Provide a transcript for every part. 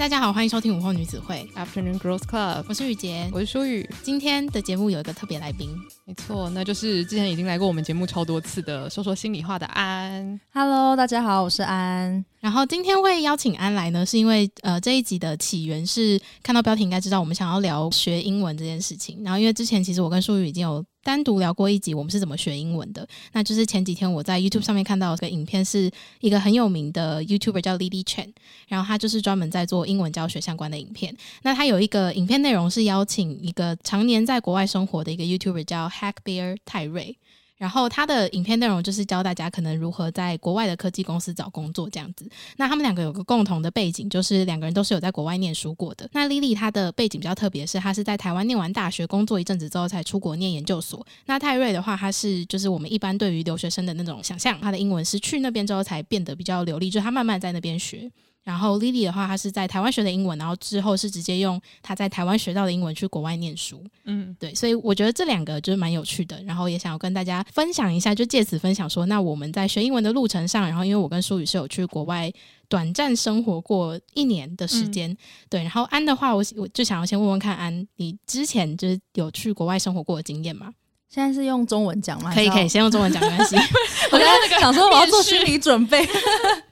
大家好，欢迎收听午后女子会 Afternoon Girls Club，我是雨洁。我是舒雨。今天的节目有一个特别来宾，没错，那就是之前已经来过我们节目超多次的说说心里话的安。Hello，大家好，我是安。然后今天会邀请安来呢，是因为呃这一集的起源是看到标题应该知道我们想要聊学英文这件事情。然后因为之前其实我跟舒雨已经有单独聊过一集，我们是怎么学英文的。那就是前几天我在 YouTube 上面看到一个影片，是一个很有名的 YouTuber 叫 Lily Chen，然后他就是专门在做英文教学相关的影片。那他有一个影片内容是邀请一个常年在国外生活的一个 YouTuber 叫 Hack Bear 泰瑞。然后他的影片内容就是教大家可能如何在国外的科技公司找工作这样子。那他们两个有个共同的背景，就是两个人都是有在国外念书过的。那 Lily 她的背景比较特别，是她是在台湾念完大学，工作一阵子之后才出国念研究所。那泰瑞的话，他是就是我们一般对于留学生的那种想象，他的英文是去那边之后才变得比较流利，就是他慢慢在那边学。然后 Lily 的话，她是在台湾学的英文，然后之后是直接用她在台湾学到的英文去国外念书。嗯，对，所以我觉得这两个就是蛮有趣的，然后也想要跟大家分享一下，就借此分享说，那我们在学英文的路程上，然后因为我跟舒宇是有去国外短暂生活过一年的时间，对，然后安的话，我我就想要先问问看安，你之前就是有去国外生活过的经验吗？现在是用中文讲吗？可以可以，先用中文讲没关系。我刚才想说我要做心理准备。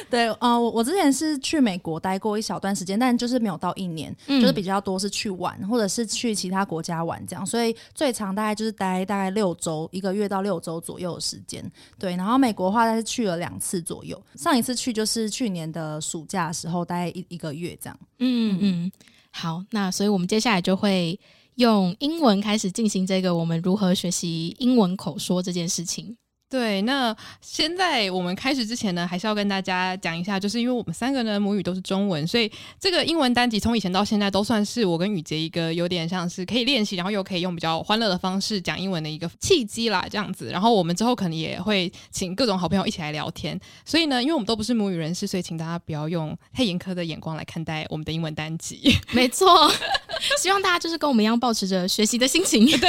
对，呃，我我之前是去美国待过一小段时间，但就是没有到一年，嗯就是比较多是去玩，或者是去其他国家玩这样，所以最长大概就是待大概六周，一个月到六周左右的时间。对，然后美国的话，大概是去了两次左右，上一次去就是去年的暑假的时候，大概一一个月这样。嗯嗯，好，那所以我们接下来就会用英文开始进行这个我们如何学习英文口说这件事情。对。那现在我们开始之前呢，还是要跟大家讲一下，就是因为我们三个呢母语都是中文，所以这个英文单集从以前到现在都算是我跟雨杰一个有点像是可以练习，然后又可以用比较欢乐的方式讲英文的一个契机啦，这样子。然后我们之后可能也会请各种好朋友一起来聊天。所以呢，因为我们都不是母语人士，所以请大家不要用太严苛的眼光来看待我们的英文单集。没错，希望大家就是跟我们一样，保持着学习的心情。对，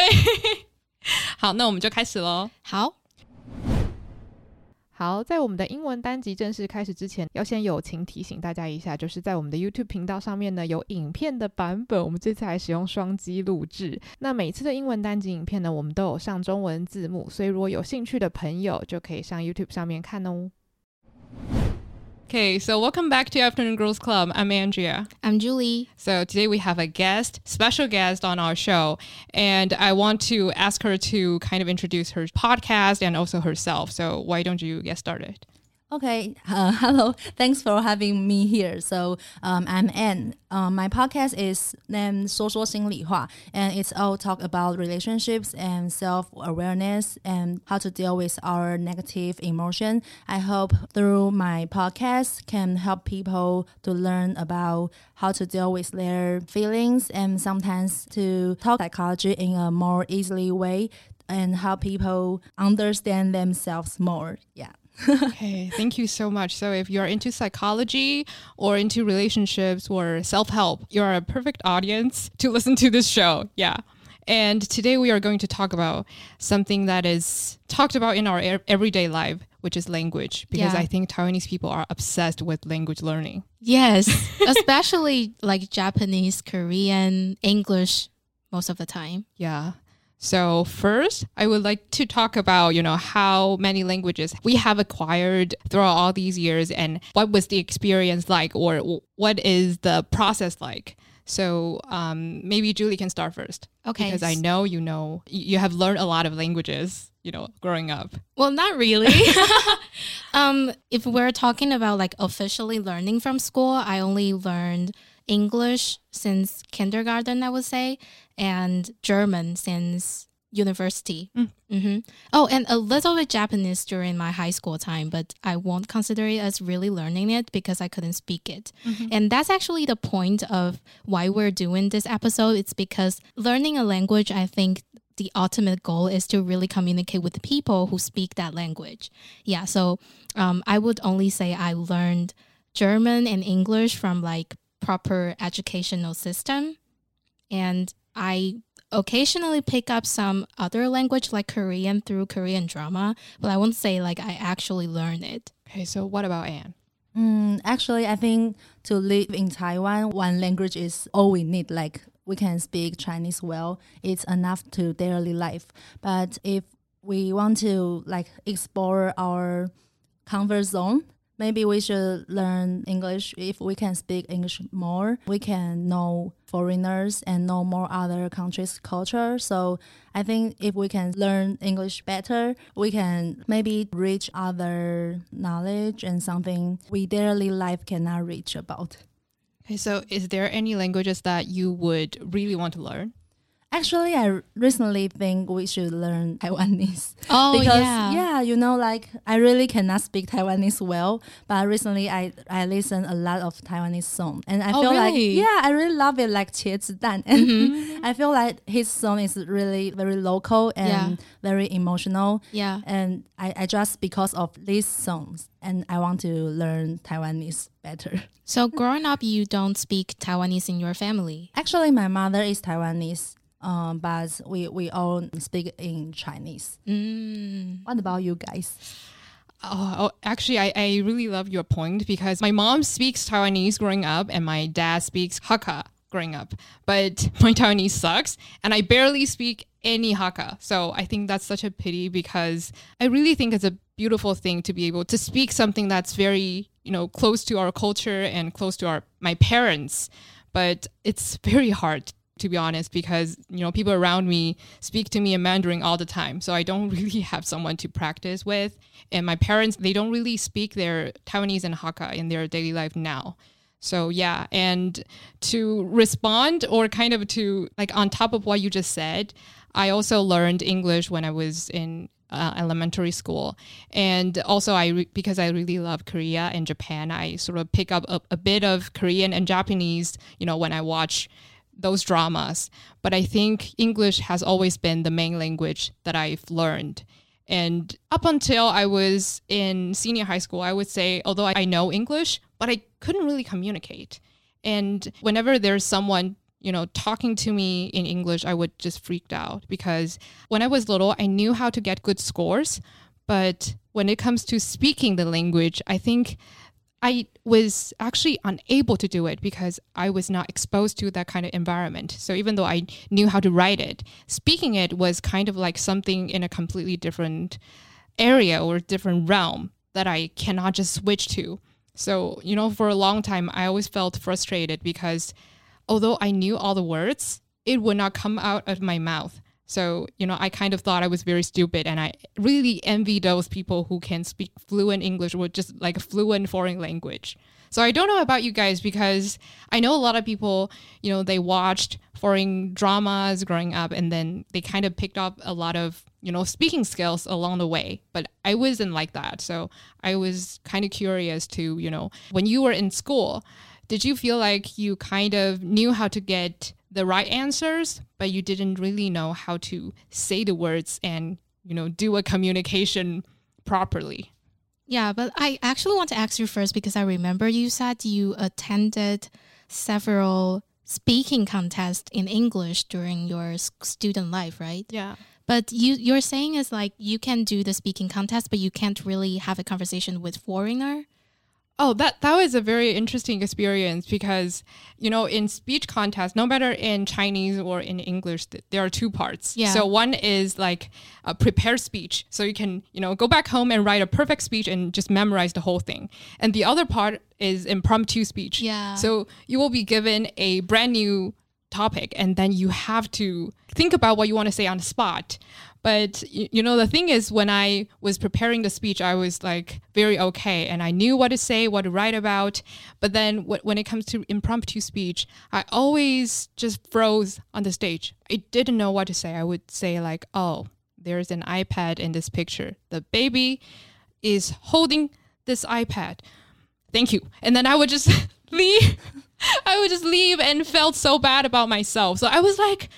好，那我们就开始喽。好，好，在我们的英文单集正式开始之前，要先友情提醒大家一下，就是在我们的 YouTube 频道上面呢，有影片的版本，我们这次还使用双击录制。那每次的英文单集影片呢，我们都有上中文字幕，所以如果有兴趣的朋友，就可以上 YouTube 上面看哦。Okay, so welcome back to Afternoon Girls Club. I'm Andrea. I'm Julie. So today we have a guest, special guest on our show, and I want to ask her to kind of introduce her podcast and also herself. So why don't you get started? Okay, uh, hello. Thanks for having me here. So, um, I'm Anne. Uh, um, my podcast is named 说说心理话, and it's all talk about relationships and self awareness and how to deal with our negative emotion. I hope through my podcast can help people to learn about how to deal with their feelings and sometimes to talk psychology in a more easily way and help people understand themselves more. Yeah. Okay, thank you so much. So, if you're into psychology or into relationships or self help, you're a perfect audience to listen to this show. Yeah. And today we are going to talk about something that is talked about in our everyday life, which is language, because Yeah. I think Taiwanese people are obsessed with language learning. Yes, especially like Japanese, Korean, English most of the time. Yeah. So first, I would like to talk about, you know, how many languages we have acquired throughout all these years and what was the experience like or what is the process like. So um, maybe Julie can start first Okay. because I know you know you have learned a lot of languages, you know, growing up. Well, not really. um, if we're talking about like officially learning from school, I only learned English since kindergarten, I would say, and German since university. hmm Oh, and a little bit Japanese during my high school time, but I won't consider it as really learning it because I couldn't speak it. And that's actually the point of why we're doing this episode. It's because learning a language, I think the ultimate goal is to really communicate with people who speak that language. Yeah, so um, I would only say I learned German and English from like proper educational system, and I occasionally pick up some other language like Korean through Korean drama, but I won't say like I actually learn it. Okay, so what about Anne? Mm, actually, I think to live in Taiwan, one language is all we need. Like we can speak Chinese well, it's enough to daily life. But if we want to like explore our comfort zone, maybe we should learn English. If we can speak English more, we can know foreigners and know more other countries' culture. So I think if we can learn English better, we can maybe reach other knowledge and something we daily life cannot reach about. Okay, so is there any languages that you would really want to learn? Actually, I recently think we should learn Taiwanese. Oh, because, yeah. Yeah, you know, like I really cannot speak Taiwanese well, but recently I I listen a lot of Taiwanese song, and I oh, feel really? like yeah, I really love it. Like Zidan, and mm -hmm. I feel like his song is really very local and yeah. very emotional. Yeah, and I, I just because of these songs, and I want to learn Taiwanese better. So growing up, you don't speak Taiwanese in your family. Actually, my mother is Taiwanese um, but we, we all speak in Chinese. Mm. What about you guys? Oh, oh, actually, I, I really love your point because my mom speaks Taiwanese growing up and my dad speaks Hakka growing up. But my Taiwanese sucks and I barely speak any Hakka. So I think that's such a pity because I really think it's a beautiful thing to be able to speak something that's very, you know, close to our culture and close to our my parents. But it's very hard to be honest, because you know people around me speak to me in Mandarin all the time, so I don't really have someone to practice with. And my parents, they don't really speak their Taiwanese and Hakka in their daily life now. So yeah, and to respond or kind of to like on top of what you just said, I also learned English when I was in uh, elementary school, and also I re- because I really love Korea and Japan, I sort of pick up a, a bit of Korean and Japanese, you know, when I watch those dramas. But I think English has always been the main language that I've learned. And up until I was in senior high school, I would say, although I know English, but I couldn't really communicate. And whenever there's someone, you know, talking to me in English, I would just freaked out because when I was little, I knew how to get good scores. But when it comes to speaking the language, I think I was actually unable to do it because I was not exposed to that kind of environment. So even though I knew how to write it, speaking it was kind of like something in a completely different area or different realm that I cannot just switch to. So, you know, for a long time, I always felt frustrated because although I knew all the words, it would not come out of my mouth. So, you know, I kind of thought I was very stupid and I really envy those people who can speak fluent English or just like a fluent foreign language. So I don't know about you guys because I know a lot of people, you know, they watched foreign dramas growing up and then they kind of picked up a lot of, you know, speaking skills along the way. But I wasn't like that. So I was kind of curious to, you know, when you were in school, did you feel like you kind of knew how to get the right answers, but you didn't really know how to say the words and, you know, do a communication properly? Yeah, but I actually want to ask you first because I remember you said you attended several speaking contests in English during your student life, right? Yeah. But you you're saying is like you can do the speaking contest, but you can't really have a conversation with foreigner. Oh, that that was a very interesting experience because you know in speech contest, no matter in Chinese or in English, th- there are two parts. Yeah. So one is like a prepared speech, so you can you know go back home and write a perfect speech and just memorize the whole thing. And the other part is impromptu speech. Yeah. So you will be given a brand new topic, and then you have to think about what you want to say on the spot. But you know, the thing is, when I was preparing the speech, I was like very okay, and I knew what to say, what to write about. But then when it comes to impromptu speech, I always just froze on the stage. I didn't know what to say. I would say like, "Oh, there's an iPad in this picture. The baby is holding this iPad. Thank you." And then I would just leave. I would just leave and felt so bad about myself. So I was like,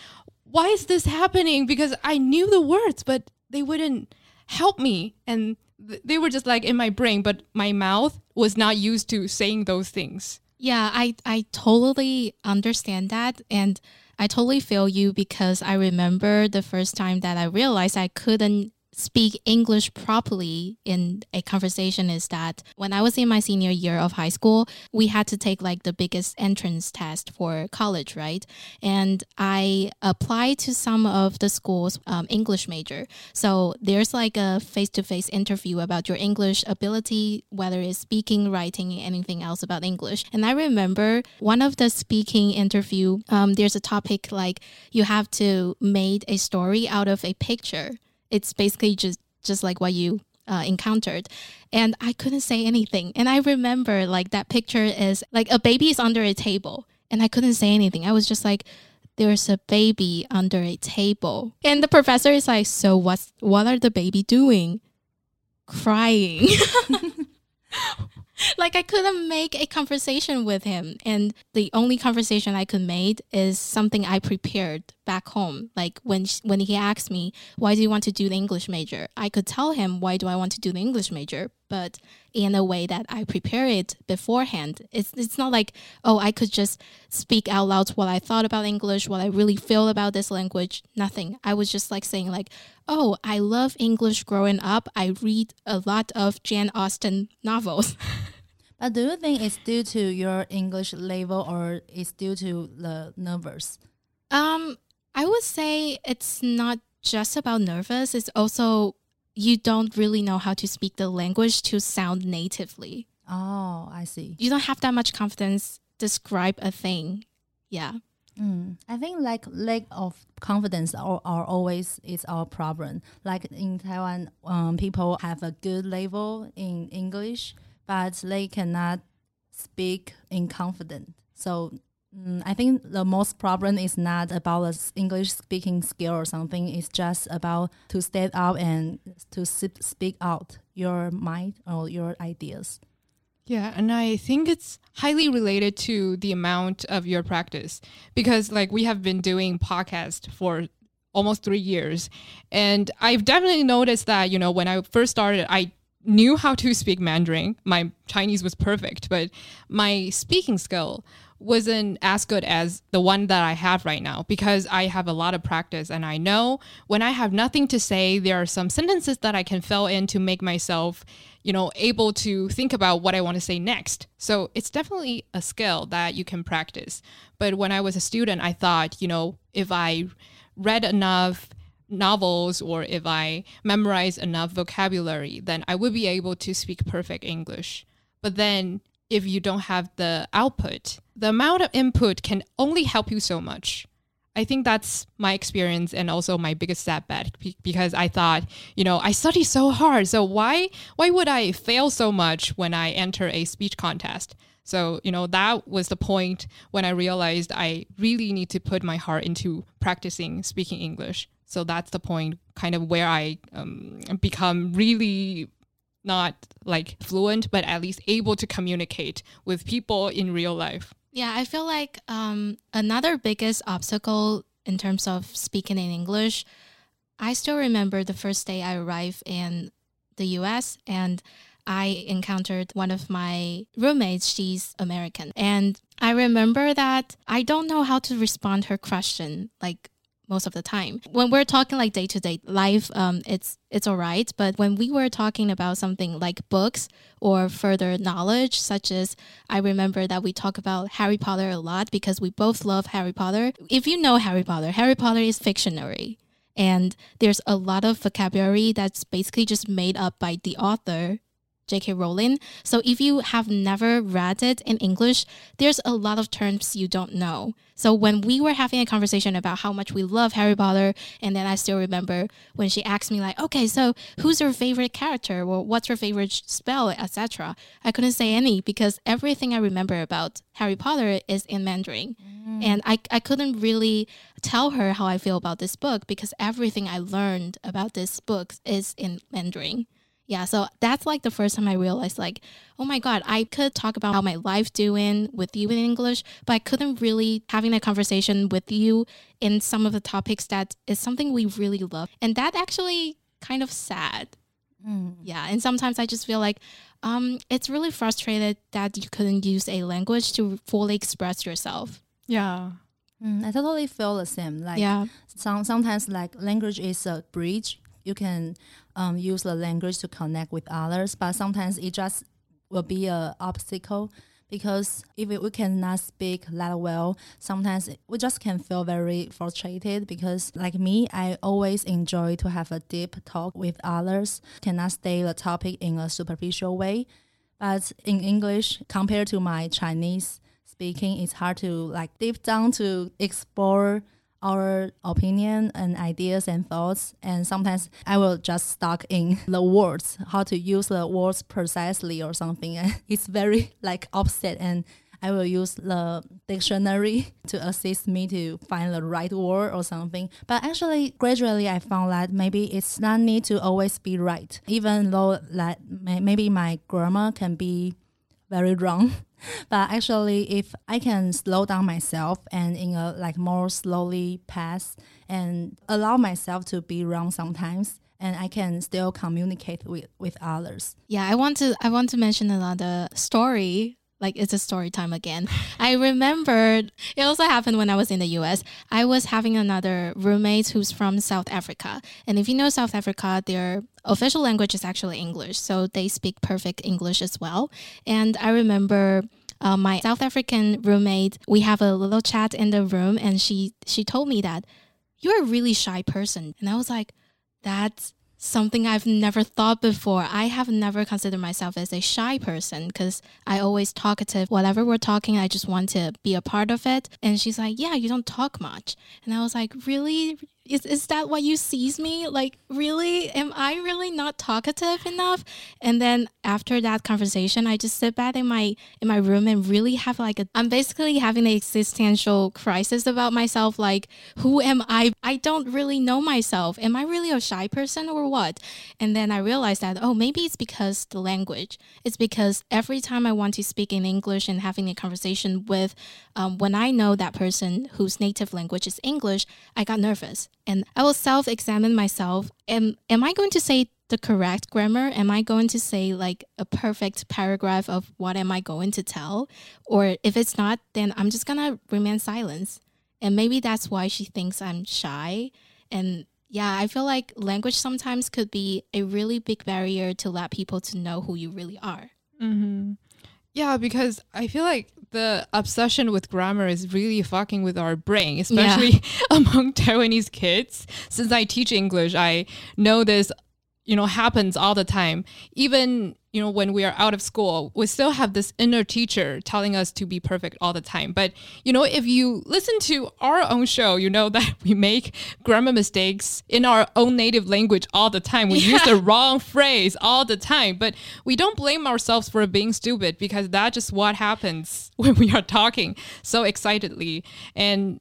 why is this happening? Because I knew the words, but they wouldn't help me. And th- they were just like in my brain, but my mouth was not used to saying those things. Yeah, I I totally understand that and I totally feel you because I remember the first time that I realized I couldn't speak English properly in a conversation is that when I was in my senior year of high school, we had to take like the biggest entrance test for college, right? And I applied to some of the schools um, English major. So there's like a face to face interview about your English ability, whether it's speaking, writing, anything else about English. And I remember one of the speaking interview, um, there's a topic like you have to make a story out of a picture it's basically just just like what you uh, encountered. And i couldn't say anything. And i remember like that picture is like a baby is under a table. And i couldn't say anything. I was just like there's a baby under a table. And the professor is like so what's what are the baby doing? Crying like I couldn't make a conversation with him. And the only conversation I could make is something I prepared back home. Like when when he asked me, "Why do you want to do the English major?" I could tell him, "Why do I want to do the English major?" But in a way that I prepare it beforehand. It's it's not like, "Oh, I could just speak out loud what I thought about English, what I really feel about this language." Nothing. I was just like saying like, "Oh, I love English growing up. I read a lot of Jane Austen novels." But do you think it's due to your English level or it's due to the nervous? Um, I would say it's not just about nervous. It's also you don't really know how to speak the language to sound natively. Oh, I see. You don't have that much confidence describe a thing. Yeah. Mm. I think like lack of confidence are, are always is our problem. Like in Taiwan, um, people have a good level in English, but they cannot speak in confident. So mm, I think the most problem is not about the English speaking skill or something. It's just about to stand up and to speak out your mind or your ideas. Yeah, and I think it's highly related to the amount of your practice because like we have been doing podcast for almost 3 years and I've definitely noticed that, you know, when I first started I knew how to speak Mandarin. My Chinese was perfect, but my speaking skill wasn't as good as the one that I have right now because I have a lot of practice and I know when I have nothing to say, there are some sentences that I can fill in to make myself, you know, able to think about what I want to say next. So it's definitely a skill that you can practice. But when I was a student, I thought, you know, if I read enough novels or if I memorize enough vocabulary, then I would be able to speak perfect English. But then if you don't have the output, the amount of input can only help you so much. I think that's my experience and also my biggest setback because I thought, you know, I study so hard, so why why would I fail so much when I enter a speech contest? So, you know, that was the point when I realized I really need to put my heart into practicing speaking English. So that's the point, kind of where I um, become really not like fluent, but at least able to communicate with people in real life. Yeah, I feel like um, another biggest obstacle in terms of speaking in English, I still remember the first day I arrived in the US and I encountered one of my roommates. She's American. And I remember that I don't know how to respond her question. Like, most of the time. When we're talking like day to day life, um, it's it's all right. But when we were talking about something like books or further knowledge, such as I remember that we talk about Harry Potter a lot because we both love Harry Potter. If you know Harry Potter, Harry Potter is fictionary. And there's a lot of vocabulary that's basically just made up by the author J.K. Rowling. So if you have never read it in English, there's a lot of terms you don't know. So when we were having a conversation about how much we love Harry Potter, and then I still remember when she asked me like, "Okay, so who's your favorite character, or what's your favorite spell, etc." I couldn't say any because everything I remember about Harry Potter is in Mandarin, mm. and I I couldn't really tell her how I feel about this book because everything I learned about this book is in Mandarin. Yeah, so that's like the first time I realized like, oh my god, I could talk about how my life doing with you in English, but I couldn't really having a conversation with you in some of the topics that is something we really love. And that actually kind of sad. Mm. Yeah, and sometimes I just feel like um, it's really frustrated that you couldn't use a language to fully express yourself. Yeah. Mm, I totally feel the same. Like yeah. some sometimes like language is a bridge you can um, use the language to connect with others, but sometimes it just will be a obstacle because if we cannot speak that well, sometimes we just can feel very frustrated because like me, I always enjoy to have a deep talk with others, cannot stay the topic in a superficial way. But in English, compared to my Chinese speaking, it's hard to like deep down to explore our opinion and ideas and thoughts. And sometimes I will just stuck in the words, how to use the words precisely or something. And it's very like upset and I will use the dictionary to assist me to find the right word or something. But actually, gradually, I found that maybe it's not need to always be right, even though that maybe my grammar can be very wrong. but actually, if I can slow down myself and in a like more slowly pass and allow myself to be wrong sometimes, and I can still communicate with, with others. Yeah, I want to I want to mention another story like it's a story time again. I remembered it also happened when I was in the US. I was having another roommate who's from South Africa. And if you know South Africa, their official language is actually English. So they speak perfect English as well. And I remember uh, my South African roommate, we have a little chat in the room and she she told me that you're a really shy person. And I was like, that's something I've never thought before. I have never considered myself as a shy person because I always talkative. Whatever we're talking, I just want to be a part of it. And she's like, Yeah, you don't talk much. And I was like, Really? Is, is that what you sees me? Like really? Am i really not talkative enough? And then after that conversation i just sit back in my in my room and really have like a i'm basically having an existential crisis about myself like who am i? I don't really know myself. Am i really a shy person or what? And then i realized that oh maybe it's because the language. It's because every time i want to speak in english and having a conversation with um, when i know that person whose native language is english i got nervous and I will self examine myself. Am, am I going to say the correct grammar? Am I going to say like a perfect paragraph of what am I going to tell? Or if it's not, then I'm just gonna remain silent. And maybe that's why she thinks I'm shy. And yeah, I feel like language sometimes could be a really big barrier to let people to know who you really are. Mm-hmm. Yeah, because I feel like the obsession with grammar is really fucking with our brain, especially yeah. among Taiwanese kids. Since I teach English, I know this, you know, happens all the time. Even you know, when we are out of school, we still have this inner teacher telling us to be perfect all the time. But, you know, if you listen to our own show, you know that we make grammar mistakes in our own native language all the time. We yeah. use the wrong phrase all the time. But we don't blame ourselves for being stupid because that's just what happens when we are talking so excitedly. And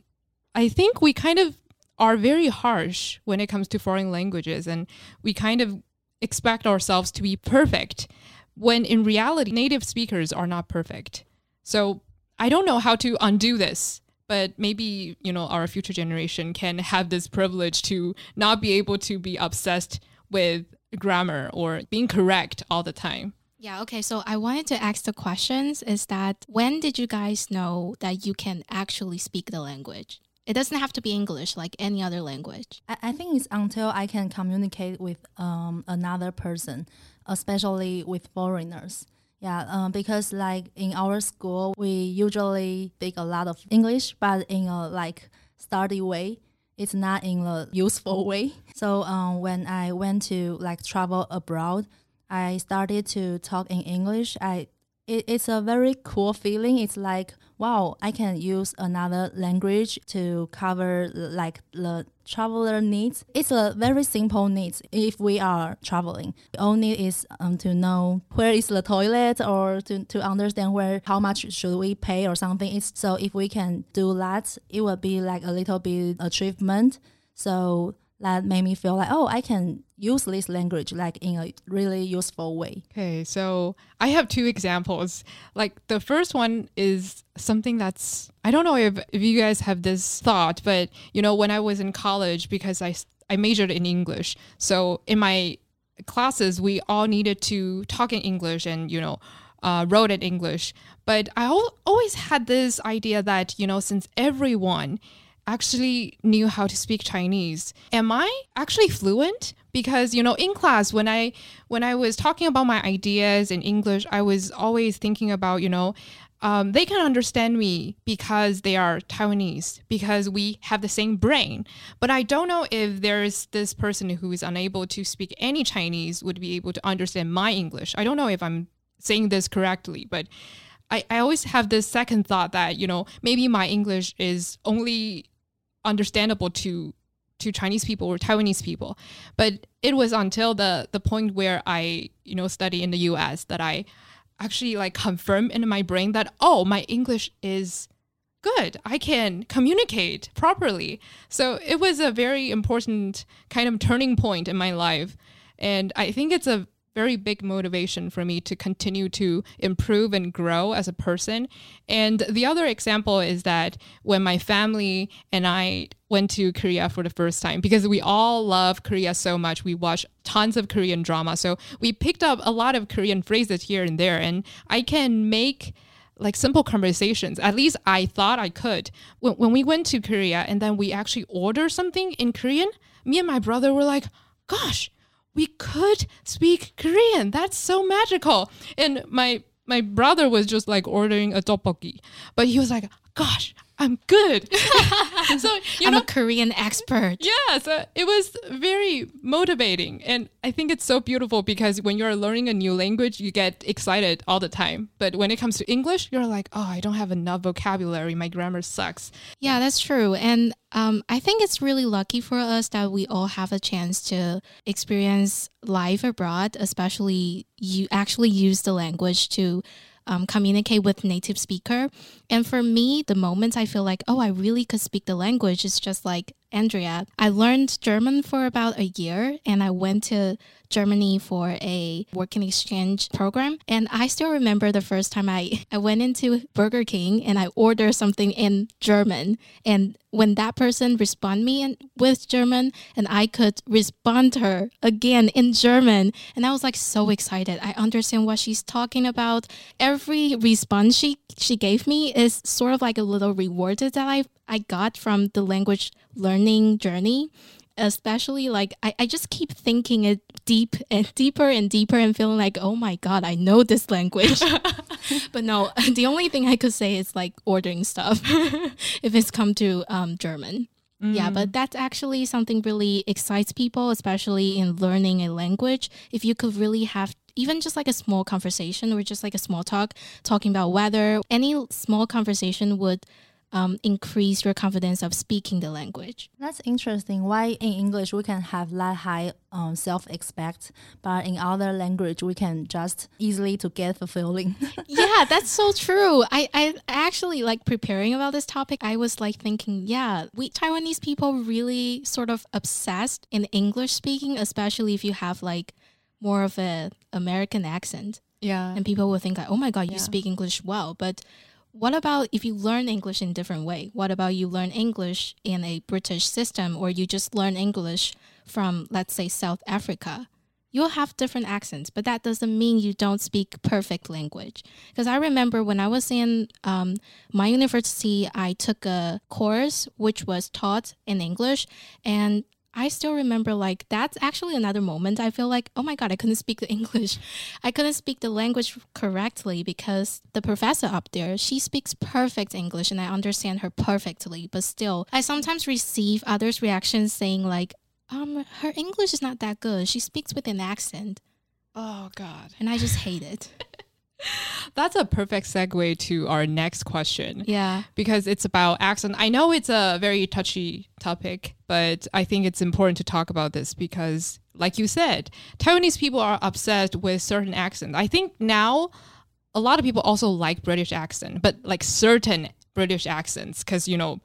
I think we kind of are very harsh when it comes to foreign languages and we kind of expect ourselves to be perfect when in reality, native speakers are not perfect. So I don't know how to undo this, but maybe, you know, our future generation can have this privilege to not be able to be obsessed with grammar or being correct all the time. Yeah, okay. So I wanted to ask the questions is that when did you guys know that you can actually speak the language? It doesn't have to be English, like any other language. I, I think it's until I can communicate with um, another person, especially with foreigners. Yeah, um, because like in our school, we usually speak a lot of English, but in a like study way. It's not in a useful way. So um, when I went to like travel abroad, I started to talk in English. I it, it's a very cool feeling. It's like, wow, I can use another language to cover like the traveler needs. It's a very simple needs if we are traveling. All need is um, to know where is the toilet or to, to understand where how much should we pay or something. It's so if we can do that, it will be like a little bit achievement. So that made me feel like, oh, I can use this language like in a really useful way. Okay, so I have two examples. Like the first one is something that's I don't know if, if you guys have this thought, but you know, when I was in college, because I I majored in English, so in my classes we all needed to talk in English and you know uh, wrote in English. But I al- always had this idea that you know since everyone actually knew how to speak Chinese. Am I actually fluent? Because you know, in class when I when I was talking about my ideas in English, I was always thinking about, you know, um, they can understand me because they are Taiwanese, because we have the same brain. But I don't know if there's this person who is unable to speak any Chinese would be able to understand my English. I don't know if I'm saying this correctly, but I, I always have this second thought that, you know, maybe my English is only understandable to to Chinese people or Taiwanese people. But it was until the the point where I, you know, study in the US that I actually like confirm in my brain that oh my english is good. I can communicate properly. So it was a very important kind of turning point in my life. And i think it's a very big motivation for me to continue to improve and grow as a person. And the other example is that when my family and I went to Korea for the first time, because we all love Korea so much, we watch tons of Korean drama. So we picked up a lot of Korean phrases here and there, and I can make like simple conversations. At least I thought I could. When, when we went to Korea and then we actually ordered something in Korean, me and my brother were like, gosh, we could speak Korean. That's so magical. And my my brother was just like ordering a tteokbokki, but he was like, "Gosh, I'm good." so you I'm know, a Korean expert. Yeah, so it was very motivating, and I think it's so beautiful because when you're learning a new language, you get excited all the time. But when it comes to English, you're like, "Oh, I don't have enough vocabulary. My grammar sucks." Yeah, that's true, and um, I think it's really lucky for us that we all have a chance to experience life abroad, especially you actually use the language to um, communicate with native speaker. And for me, the moments I feel like, oh, I really could speak the language is just like Andrea. I learned German for about a year and I went to Germany for a working exchange program. And I still remember the first time I, I went into Burger King and I ordered something in German. And when that person responded me in, with German and I could respond to her again in German. And I was like so excited. I understand what she's talking about. Every response she, she gave me is sort of like a little reward that I, I got from the language learning journey especially like I, I just keep thinking it deep and deeper and deeper and feeling like oh my god i know this language. But no the only thing i could say is like ordering stuff if it's come to um, german. Mm. yeah but that's actually something really excites people especially in learning a language. If you could really have even just like a small conversation or just like a small talk talking about weather any small conversation would um, increase your confidence of speaking the language. That's interesting. Why in English we can have that high um, self expect, but in other language we can just easily to get fulfilling. yeah, that's so true. I, I actually like preparing about this topic. I was like thinking, yeah, we Taiwanese people really sort of obsessed in English speaking, especially if you have like more of a American accent. Yeah, and people will think like, oh my god, you yeah. speak English well, but what about if you learn English in a different way? What about you learn English in a British system or you just learn English from, let's say, South Africa? You'll have different accents, but that doesn't mean you don't speak perfect language. Because I remember when I was in um, my university, I took a course which was taught in English, and I still remember like that's actually another moment I feel like oh my god I couldn't speak the English. I couldn't speak the language correctly because the professor up there she speaks perfect English and I understand her perfectly but still I sometimes receive others reactions saying like um her English is not that good. She speaks with an accent. Oh god. And I just hate it. That's a perfect segue to our next question. Yeah. Because it's about accent. I know it's a very touchy topic, but I think it's important to talk about this because, like you said, Taiwanese people are obsessed with certain accents. I think now a lot of people also like British accent, but like certain British accents, because, you know,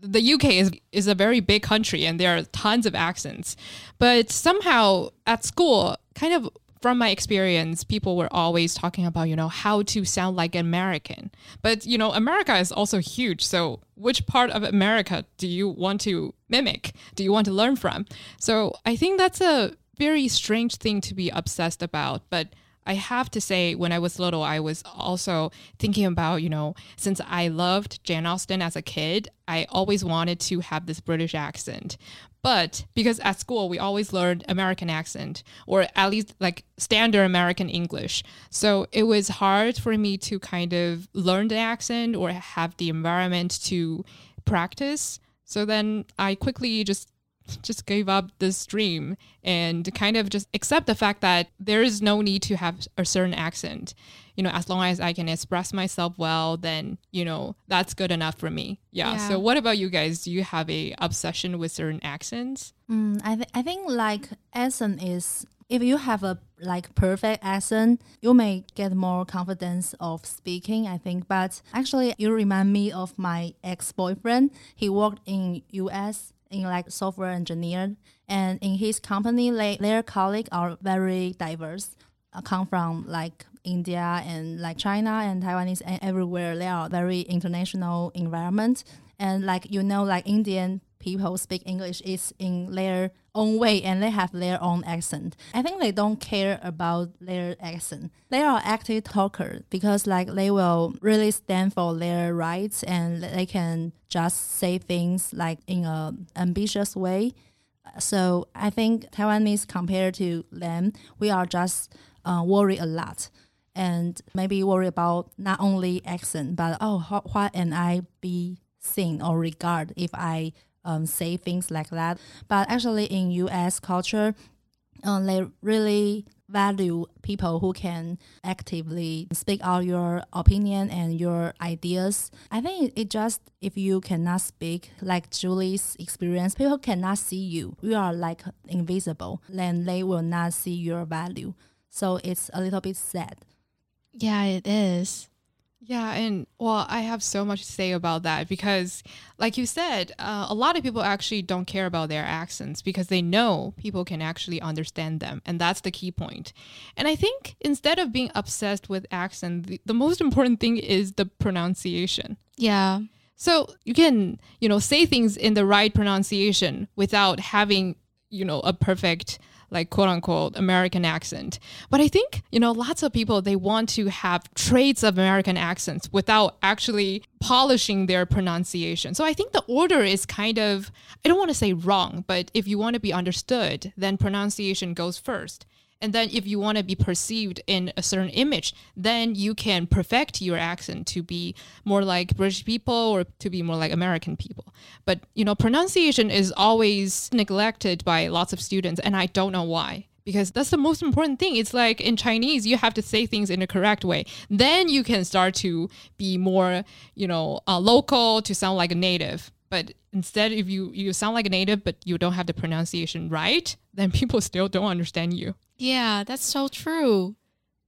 the UK is is a very big country and there are tons of accents. But somehow at school, kind of from my experience, people were always talking about, you know, how to sound like an American. But, you know, America is also huge. So, which part of America do you want to mimic? Do you want to learn from? So, I think that's a very strange thing to be obsessed about. But I have to say, when I was little, I was also thinking about, you know, since I loved Jane Austen as a kid, I always wanted to have this British accent. But because at school we always learned American accent or at least like standard American English. So it was hard for me to kind of learn the accent or have the environment to practice. So then I quickly just just gave up this dream and kind of just accept the fact that there is no need to have a certain accent. You know, as long as I can express myself well, then, you know, that's good enough for me. Yeah. Yeah. So what about you guys? Do you have a obsession with certain accents? Mm, I, th- I think like accent is if you have a like perfect accent, you may get more confidence of speaking. I think, but actually, you remind me of my ex boyfriend. He worked in U.S. in like software engineer, and in his company, like their colleagues are very diverse. Uh, come from like India and like China and Taiwanese and everywhere. They are very international environment, and like you know, like Indian people speak English is in their own way and they have their own accent. I think they don't care about their accent. They are active talkers because like they will really stand for their rights and they can just say things like in a ambitious way. So I think Taiwanese compared to them, we are just uh, worry a lot and maybe worry about not only accent but oh how, what am I be seen or regard if I um, say things like that. But actually, in U.S. culture, um, they really value people who can actively speak out your opinion and your ideas. I think it just if you cannot speak, like Julie's experience, people cannot see you. You are like invisible. Then they will not see your value. So it's a little bit sad. Yeah, it is. Yeah, and well, I have so much to say about that because, like you said, uh, a lot of people actually don't care about their accents because they know people can actually understand them, and that's the key point. And I think instead of being obsessed with accent, the, the most important thing is the pronunciation. Yeah. So you can, you know, say things in the right pronunciation without having, you know, a perfect like quote unquote American accent. But I think, you know, lots of people they want to have traits of American accents without actually polishing their pronunciation. So I think the order is kind of I don't want to say wrong, but if you want to be understood, then pronunciation goes first. And then if you want to be perceived in a certain image, then you can perfect your accent to be more like British people or to be more like American people. But, you know, pronunciation is always neglected by lots of students and I don't know why. Because that's the most important thing. It's like in Chinese, you have to say things in the correct way. Then you can start to be more, you know, uh, local to sound like a native. But instead, if you, you sound like a native, but you don't have the pronunciation right, then people still don't understand you. Yeah, that's so true.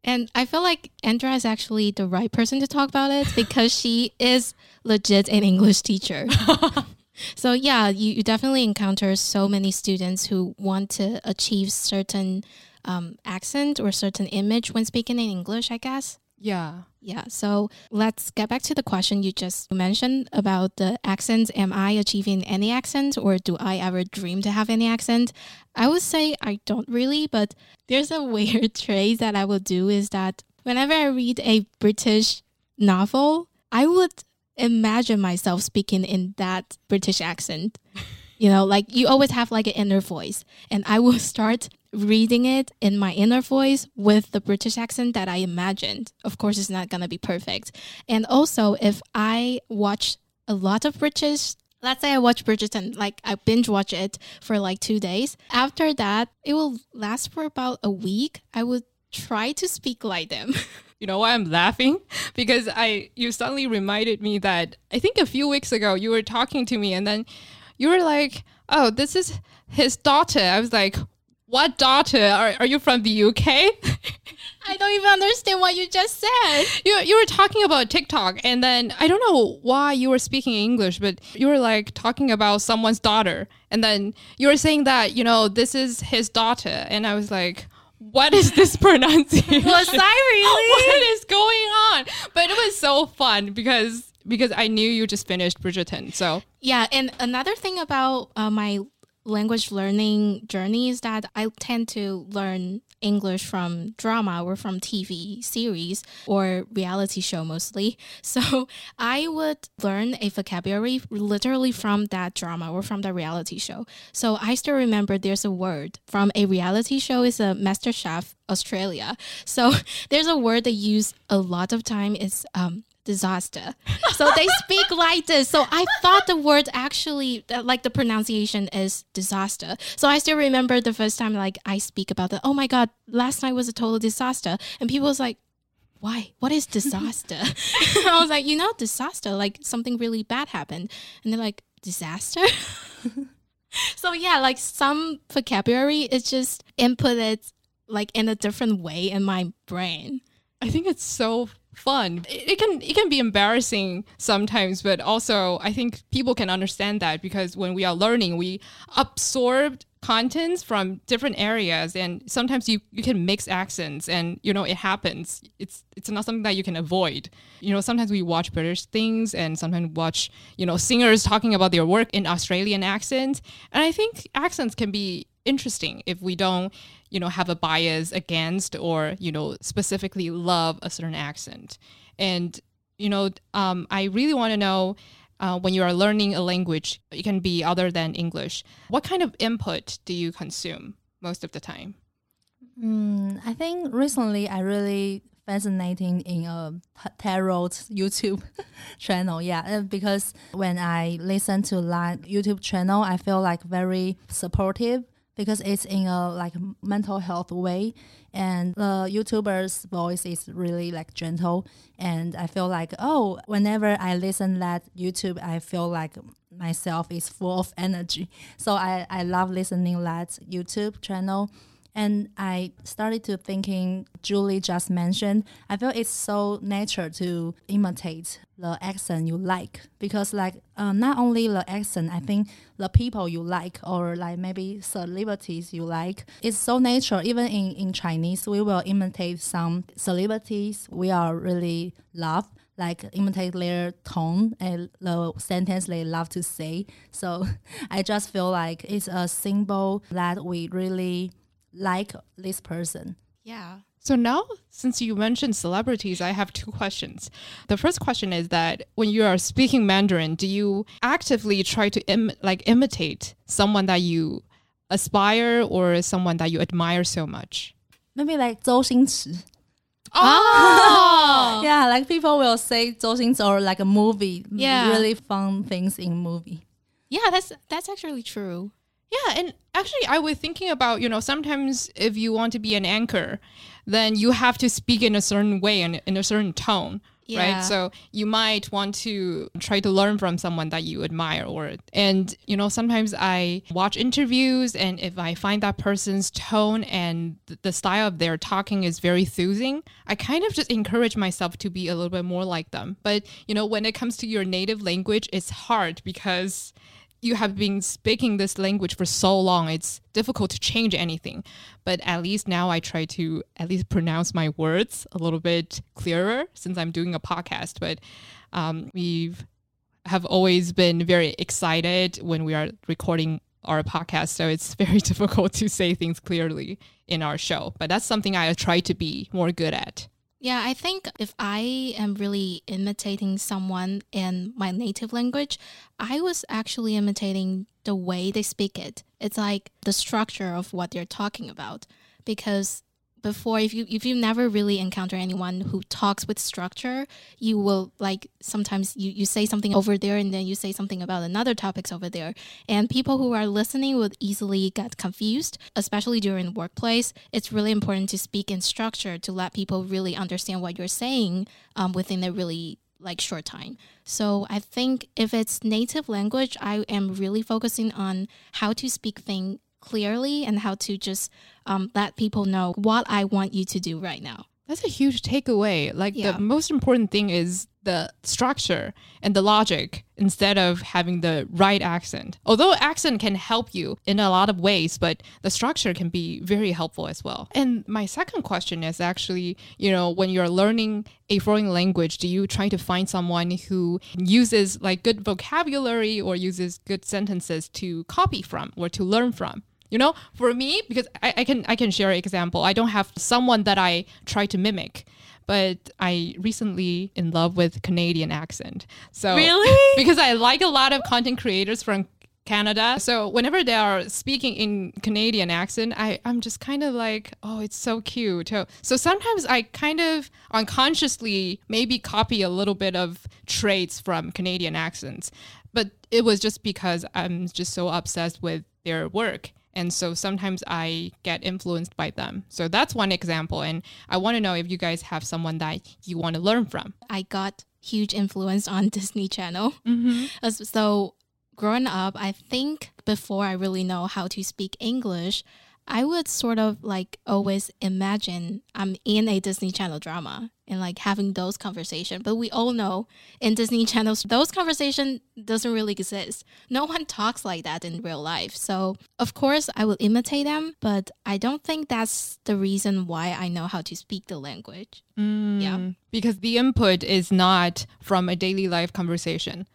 And I feel like Andrea is actually the right person to talk about it because she is legit an English teacher. so yeah, you, you definitely encounter so many students who want to achieve certain um, accent or certain image when speaking in English, I guess. Yeah. Yeah, so let's get back to the question you just mentioned about the accents. Am I achieving any accent or do I ever dream to have any accent? I would say I don't really, but there's a weird trait that I will do is that whenever I read a British novel, I would imagine myself speaking in that British accent. You know, like you always have like an inner voice, and I will start reading it in my inner voice with the British accent that I imagined. Of course, it's not going to be perfect. And also, if I watch a lot of British, let's say I watch Bridgerton, like I binge watch it for like two days. After that, it will last for about a week. I would try to speak like them. You know why I'm laughing? Because I you suddenly reminded me that I think a few weeks ago you were talking to me and then you were like, "Oh, this is his daughter." I was like, "What daughter? Are, are you from the UK?" I don't even understand what you just said. you you were talking about TikTok and then I don't know why you were speaking English, but you were like talking about someone's daughter and then you were saying that, you know, this is his daughter and I was like, what is this pronunciation? Was I really? what is going on? But it was so fun because because I knew you just finished Bridgerton. So Yeah, and another thing about uh, my language learning journey is that I tend to learn English from drama or from TV series or reality show mostly. So I would learn a vocabulary literally from that drama or from the reality show. So I still remember there's a word from a reality show is a Master Chef Australia. So there's a word they use a lot of time. It's um, disaster. So they speak like this. So I thought the word actually, uh, like the pronunciation is disaster. So I still remember the first time like I speak about that. oh my God, last night was a total disaster. And people was like, why? What is disaster? I was like, you know, disaster, like something really bad happened. And they're like, disaster? so yeah, like some vocabulary is just inputted like in a different way in my brain. I think it's so fun. It, it, can it can be embarrassing sometimes, but also I think people can understand that because when we are learning, we absorb contents from different areas and sometimes you, you can mix accents and you know it happens. It's it's not something that you can avoid. You know sometimes we watch british things and sometimes watch you know singers talking about their work in australian accents. And i think accents can be interesting if we don't you know have a bias against or you know specifically love a certain accent and you know um, i really want to know uh, when you are learning a language it can be other than english what kind of input do you consume most of the time mm, i think recently i really fascinating in a tarot YouTube channel. Yeah, uh, because when I listen to that YouTube channel, I feel like very supportive because it's in a like mental health way. And the youtuber's voice is really like gentle. And i feel like oh whenever i listen that youtube i feel like myself is full of energy. So i, I love listening that youtube channel and I started to thinking Julie just mentioned, I feel it's so natural to imitate the accent you like because like uh, not only the accent, I think the people you like or like maybe celebrities you like, it's so natural. Even in, in Chinese, we will imitate some celebrities we are really love like imitate their tone and the sentence they love to say. So I just feel like it's a symbol that we really like this person. Yeah. So now, since you mentioned celebrities, I have two questions. The first question is that when you are speaking Mandarin, do you actively try to Im- like imitate someone that you aspire or someone that you admire so much? Maybe like Zhou Xingchi. Oh, yeah, like people will say Zhou Xingchi or like a movie. Yeah. really fun things in movie. yeah. That's that's actually true. Yeah, and actually, I was thinking about you know sometimes if you want to be an anchor, then you have to speak in a certain way and in a certain tone. Yeah. Right. So you might want to try to learn from someone that you admire or and you know, sometimes I watch interviews and if I find that person's tone and the style of their talking is very soothing, I kind of just encourage myself to be a little bit more like them. But you know, when it comes to your native language, it's hard because you have been speaking this language for so long, it's difficult to change anything. But at least now I try to at least pronounce my words a little bit clearer since I'm doing a podcast. But um, we've have always been very excited when we are recording our podcast. So it's very difficult to say things clearly in our show. But that's something I try to be more good at. Yeah, I think if I am really imitating someone in my native language, I was actually imitating the way they speak it. It's like the structure of what they're talking about. Because before if you if you never really encounter anyone who talks with structure you will like sometimes you, you say something over there and then you say something about another topics over there and people who are listening would easily get confused especially during workplace it's really important to speak in structure to let people really understand what you're saying um, within a really like short time. So I think if it's native language, I am really focusing on how to speak thing clearly and how to just um, let people know what I want you to do right now. That's a huge takeaway. Like Yeah. the most important thing is the structure and the logic instead of having the right accent. Although accent can help you in a lot of ways, but the structure can be very helpful as well. And my second question is actually, you know, when you're learning a foreign language, do you try to find someone who uses like good vocabulary or uses good sentences to copy from or to learn from? You know, for me, because I, I can I can share an example. I don't have someone that I try to mimic, but I recently in love with Canadian accent. So Really? because I like a lot of content creators from Canada. So whenever they are speaking in Canadian accent, I, I'm just kind of like, oh, it's so cute. So, so sometimes I kind of unconsciously maybe copy a little bit of traits from Canadian accents. But it was just because I'm just so obsessed with their work. And so sometimes I get influenced by them. So that's one example. And I want to know if you guys have someone that you want to learn from. I got huge influence on Disney Channel. Mm-hmm. So growing up, I think before I really know how to speak English, I would sort of like always imagine I'm in a Disney Channel drama and like having those conversations. But we all know in Disney Channels, those conversation doesn't really exist. No one talks like that in real life. So of course I will imitate them, but I don't think that's the reason why I know how to speak the language. Yeah. Mm, Because the input is not from a daily life conversation.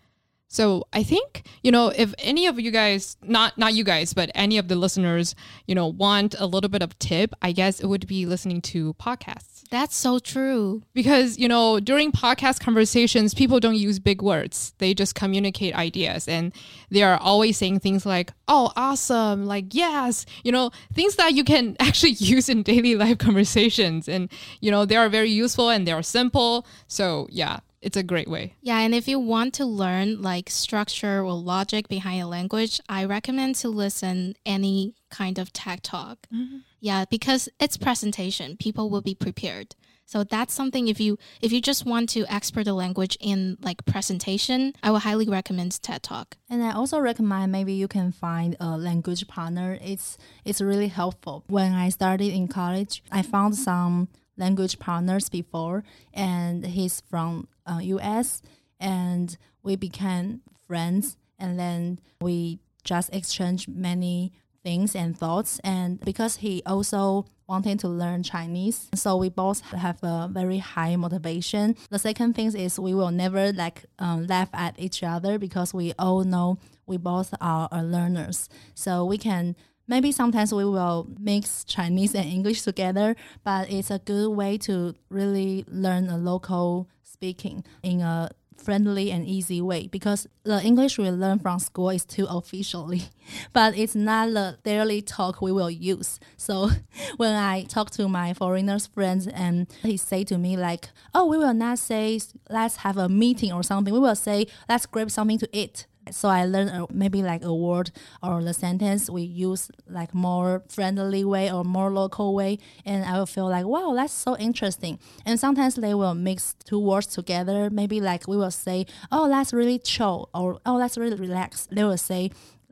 So I think, you know, if any of you guys, not not you guys, but any of the listeners, you know, want a little bit of tip, I guess it would be listening to podcasts. That's so true. Because, you know, during podcast conversations, people don't use big words. They just communicate ideas and they are always saying things like, oh, awesome, like, yes, you know, things that you can actually use in daily life conversations. And, you know, they are very useful and they are simple. So, yeah, it's a great way. Yeah, and if you want to learn like structure or logic behind a language, I recommend to listen any kind of TED talk. Mm-hmm. Yeah, because it's presentation, people will be prepared. So that's something if you if you just want to expert a language in like presentation, I would highly recommend TED Talk. And I also recommend maybe you can find a language partner. It's it's really helpful. When I started in college, I found some language partners before, and he's from uh, U.S. and we became friends, and then we just exchanged many things and thoughts. And because he also wanted to learn Chinese, so we both have a very high motivation. The second thing is we will never like um, laugh at each other because we all know we both are learners. So we can maybe sometimes we will mix Chinese and English together, but it's a good way to really learn a local speaking in a friendly and easy way because the English we learn from school is too officially, but it's not the daily talk we will use. So when I talk to my foreigners friends and he say to me like, "Oh, we will not say let's have a meeting or something. We will say let's grab something to eat." So I learned uh, maybe like a word or the sentence we use like more friendly way or more local way, and I will feel like wow, that's so interesting. And sometimes they will mix two words together. Maybe like we will say, oh, that's really chill, or oh, that's really relax. They will say,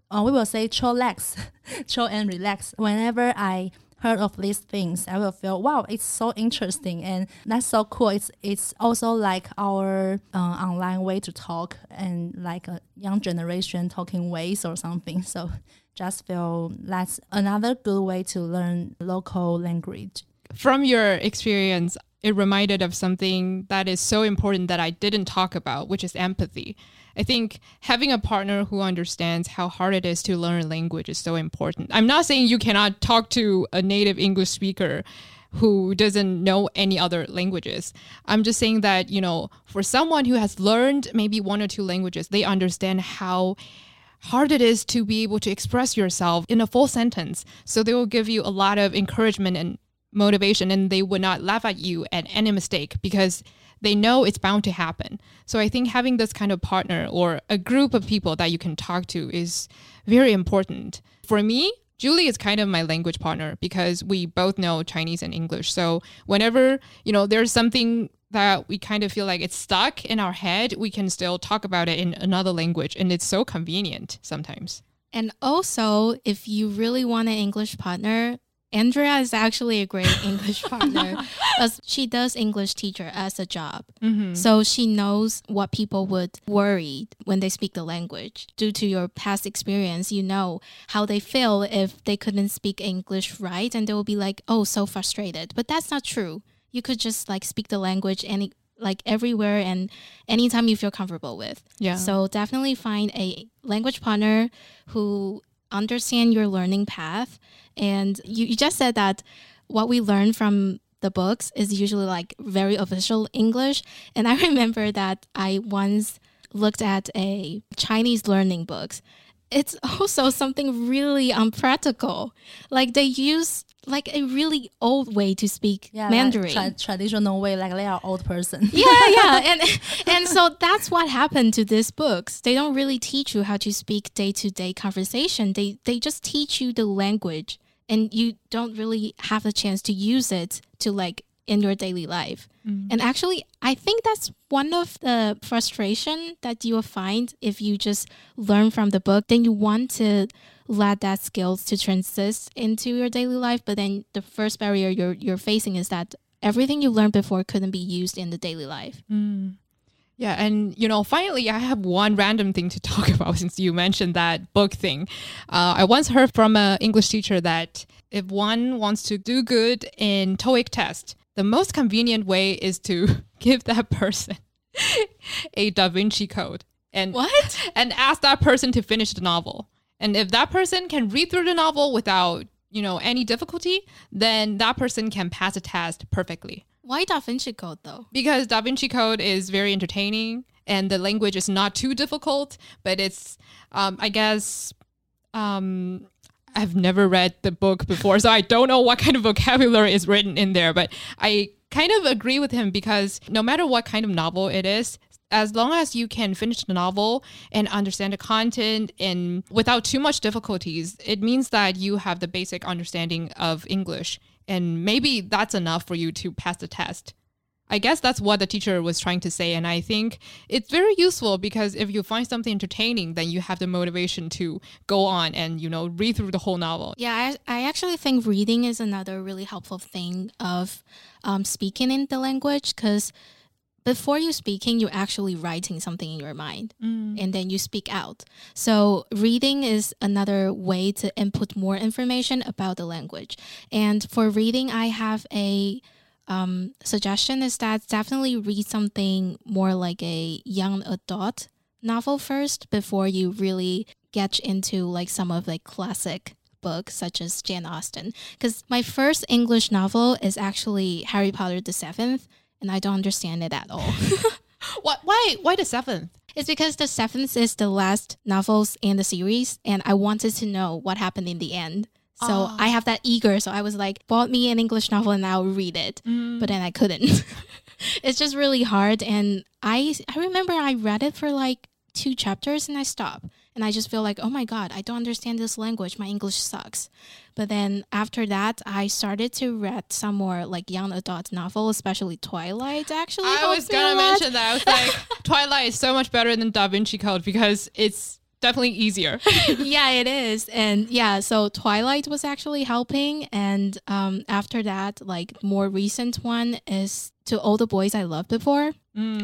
uh, we will say chillax, chill and relax. Whenever I heard of these things, I will feel wow, it's so interesting and that's so cool. It's it's also like our uh, online way to talk and like a young generation talking ways or something. So just feel that's another good way to learn local language. From your experience, it reminded of something that is so important that I didn't talk about, which is empathy. I think having a partner who understands how hard it is to learn a language is so important. I'm not saying you cannot talk to a native English speaker who doesn't know any other languages. I'm just saying that, you know, for someone who has learned maybe one or two languages, they understand how hard it is to be able to express yourself in a full sentence. So they will give you a lot of encouragement and motivation and they would not laugh at you at any mistake because they know it's bound to happen. So I think having this kind of partner or a group of people that you can talk to is very important. For me, Julie is kind of my language partner because we both know Chinese and English. So whenever, you know, there's something that we kind of feel like it's stuck in our head, we can still talk about it in another language and it's so convenient sometimes. And also, if you really want an English partner, Andrea is actually a great English partner because she does English teacher as a job. Mm-hmm. So she knows what people would worry when they speak the language. Due to your past experience, you know how they feel if they couldn't speak English right and they will be like, "Oh, so frustrated." But that's not true. You could just like speak the language any like everywhere and anytime you feel comfortable with. Yeah. So definitely find a language partner who understand your learning path. And you, you just said that what we learn from the books is usually like very official English. And I remember that I once looked at a Chinese learning books. It's also something really unpractical. Like they use like a really old way to speak Mandarin. Like tra- traditional way, like they are old person. yeah, yeah, and and so that's what happened to these books. They don't really teach you how to speak day to day conversation. They they just teach you the language, and you don't really have the chance to use it to like in your daily life. Mm. And actually, I think that's one of the frustration that you will find if you just learn from the book. Then you want to let that skills to transist into your daily life, but then the first barrier you're you're facing is that everything you learned before couldn't be used in the daily life. Yeah, and you know, finally, I have one random thing to talk about since you mentioned that book thing. Uh, I once heard from an English teacher that if one wants to do good in TOEIC test, the most convenient way is to give that person a Da Vinci Code and What? and ask that person to finish the novel. And if that person can read through the novel without you know any difficulty, then that person can pass the test perfectly Why Da Vinci Code though? because Da Vinci Code is very entertaining and the language is not too difficult, but it's, um, I guess, um, I've never read the book before, so I don't know what kind of vocabulary is written in there, but I kind of agree with him because no matter what kind of novel it is, as long as you can finish the novel and understand the content and without too much difficulties, it means that you have the basic understanding of English. And maybe that's enough for you to pass the test. I guess that's what the teacher was trying to say. And I think it's very useful because if you find something entertaining, then you have the motivation to go on and, you know, read through the whole novel. Yeah, I, I actually think reading is another really helpful thing of um, speaking in the language because before you speaking, you're actually writing something in your mind and then you speak out. So reading is another way to input more information about the language. And for reading, I have a um, suggestion is that definitely read something more like a young adult novel first before you really get into like some of like classic books such as Jane Austen. Because my first English novel is actually Harry Potter the Seventh, and I don't understand it at all. What? Why? Why the seventh? it's because the seventh is the last novels in the series, and I wanted to know what happened in the end. So ah. I have that eager. So I was like, bought me an English novel and I'll read it. Mm. But then I couldn't. it's just really hard. And I I remember I read it for like two chapters and I stopped. And I just feel like, oh my God, I don't understand this language. My English sucks. But then after that, I started to read some more like young adult novel, especially Twilight. Actually, I was gonna mention that. I was like, Twilight is so much better than Da Vinci Code because it's definitely easier. yeah, it is. And yeah, so Twilight was actually helping. And um, after that, like more recent one is to all the boys I loved before.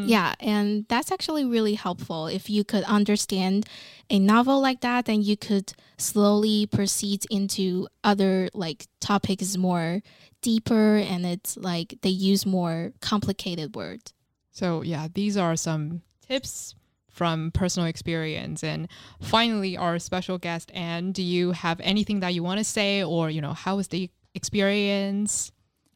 Yeah, and that's actually really helpful. If you could understand a novel like that, then you could slowly proceed into other like topics more deeper and it's like they use more complicated words. So yeah, these are some tips from personal experience. And finally, our special guest, Anne, do you have anything that you want to say, or you know, how was the experience?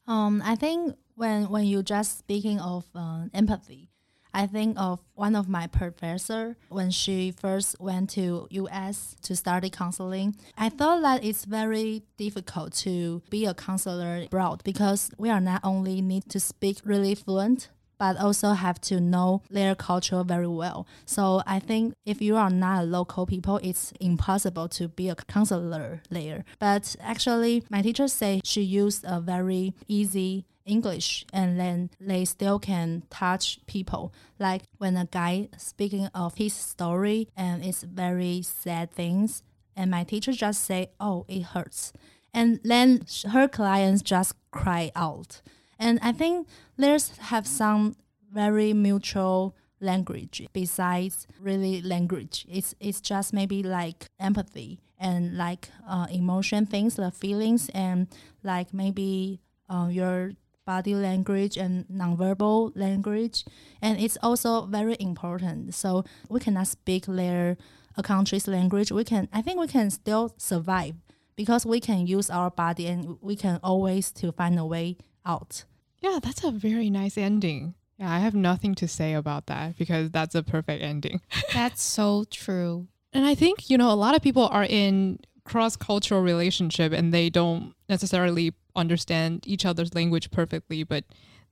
Um, I think when when you just speaking of uh, empathy, I think of one of my professor when she first went to U.S. to study counseling. I thought that it's very difficult to be a counselor abroad because we are not only need to speak really fluent but also have to know their culture very well. So I think if you are not a local people, it's impossible to be a counselor there. But actually, my teacher say she used a very easy English and then they still can touch people. Like when a guy speaking of his story and it's very sad things, and my teacher just say, "Oh, it hurts." and then her clients just cry out. And I think there's have some very mutual language besides really language. It's it's just maybe like empathy and like uh, emotion things, the feelings, and like maybe uh, your body language and nonverbal language. And it's also very important. So we cannot speak their a country's language. We can I think we can still survive because we can use our body and we can always to find a way out. Yeah, that's a very nice ending. Yeah, I have nothing to say about that because that's a perfect ending. That's so true. And I think, you know, a lot of people are in cross cultural relationship and they don't necessarily understand each other's language perfectly, but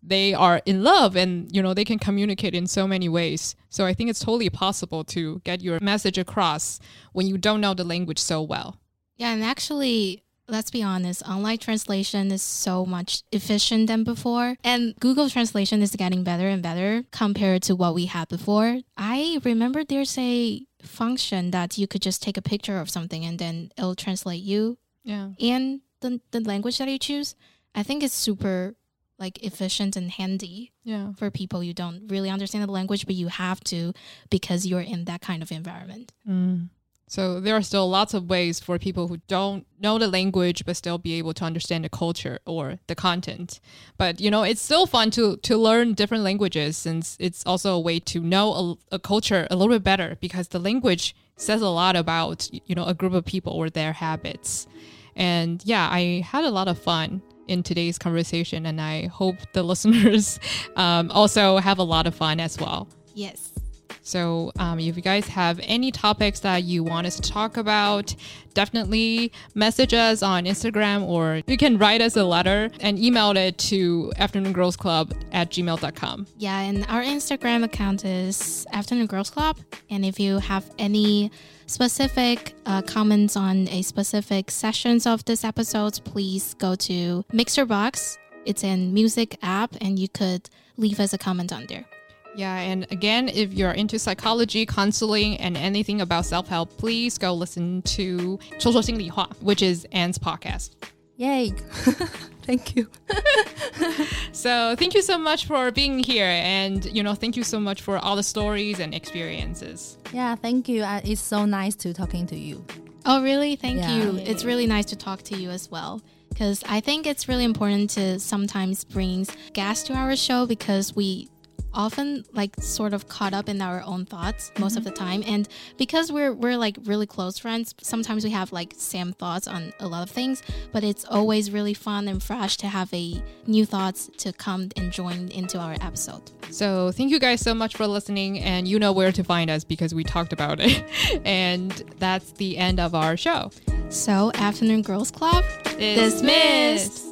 they are in love and you know they can communicate in so many ways. So I think it's totally possible to get your message across when you don't know the language so well. Yeah, and actually, let's be honest, online translation is so much efficient than before. And Google Translation is getting better and better compared to what we had before. I remember there's a function that you could just take a picture of something and then it'll translate you Yeah. and the, the language that you choose. I think it's super like efficient and handy Yeah. for people you don't really understand the language, but you have to because you're in that kind of environment. Mm. So there are still lots of ways for people who don't know the language but still be able to understand the culture or the content. But you know, it's still fun to to learn different languages since it's also a way to know a, a culture a little bit better because the language says a lot about you know a group of people or their habits. And yeah, I had a lot of fun in today's conversation, and I hope the listeners um, also have a lot of fun as well. Yes. So, um, if you guys have any topics that you want us to talk about, definitely message us on Instagram or you can write us a letter and email it to afternoongirlsclub at gmail.com. Yeah, and our Instagram account is Afternoon Girls Club. And if you have any specific uh, comments on a specific sessions of this episode, please go to Mixerbox. It's an music app, and you could leave us a comment on there. Yeah, and again, if you're into psychology, counseling, and anything about self help, please go listen to 说说心理话, which is Anne's podcast. Yay! thank you. so thank you so much for being here, and you know, thank you so much for all the stories and experiences. Yeah, thank you. Uh, it's so nice to talking to you. Oh, really? Thank yeah. you. It's really nice to talk to you as well because I think it's really important to sometimes bring gas to our show because we often like sort of caught up in our own thoughts most of the mm-hmm. time and because we're we're like really close friends sometimes we have like same thoughts on a lot of things but it's always really fun and fresh to have a new thoughts to come and join into our episode So thank you guys so much for listening, and you know where to find us because we talked about it. and that's the end of our show. so afternoon girls club Dismissed.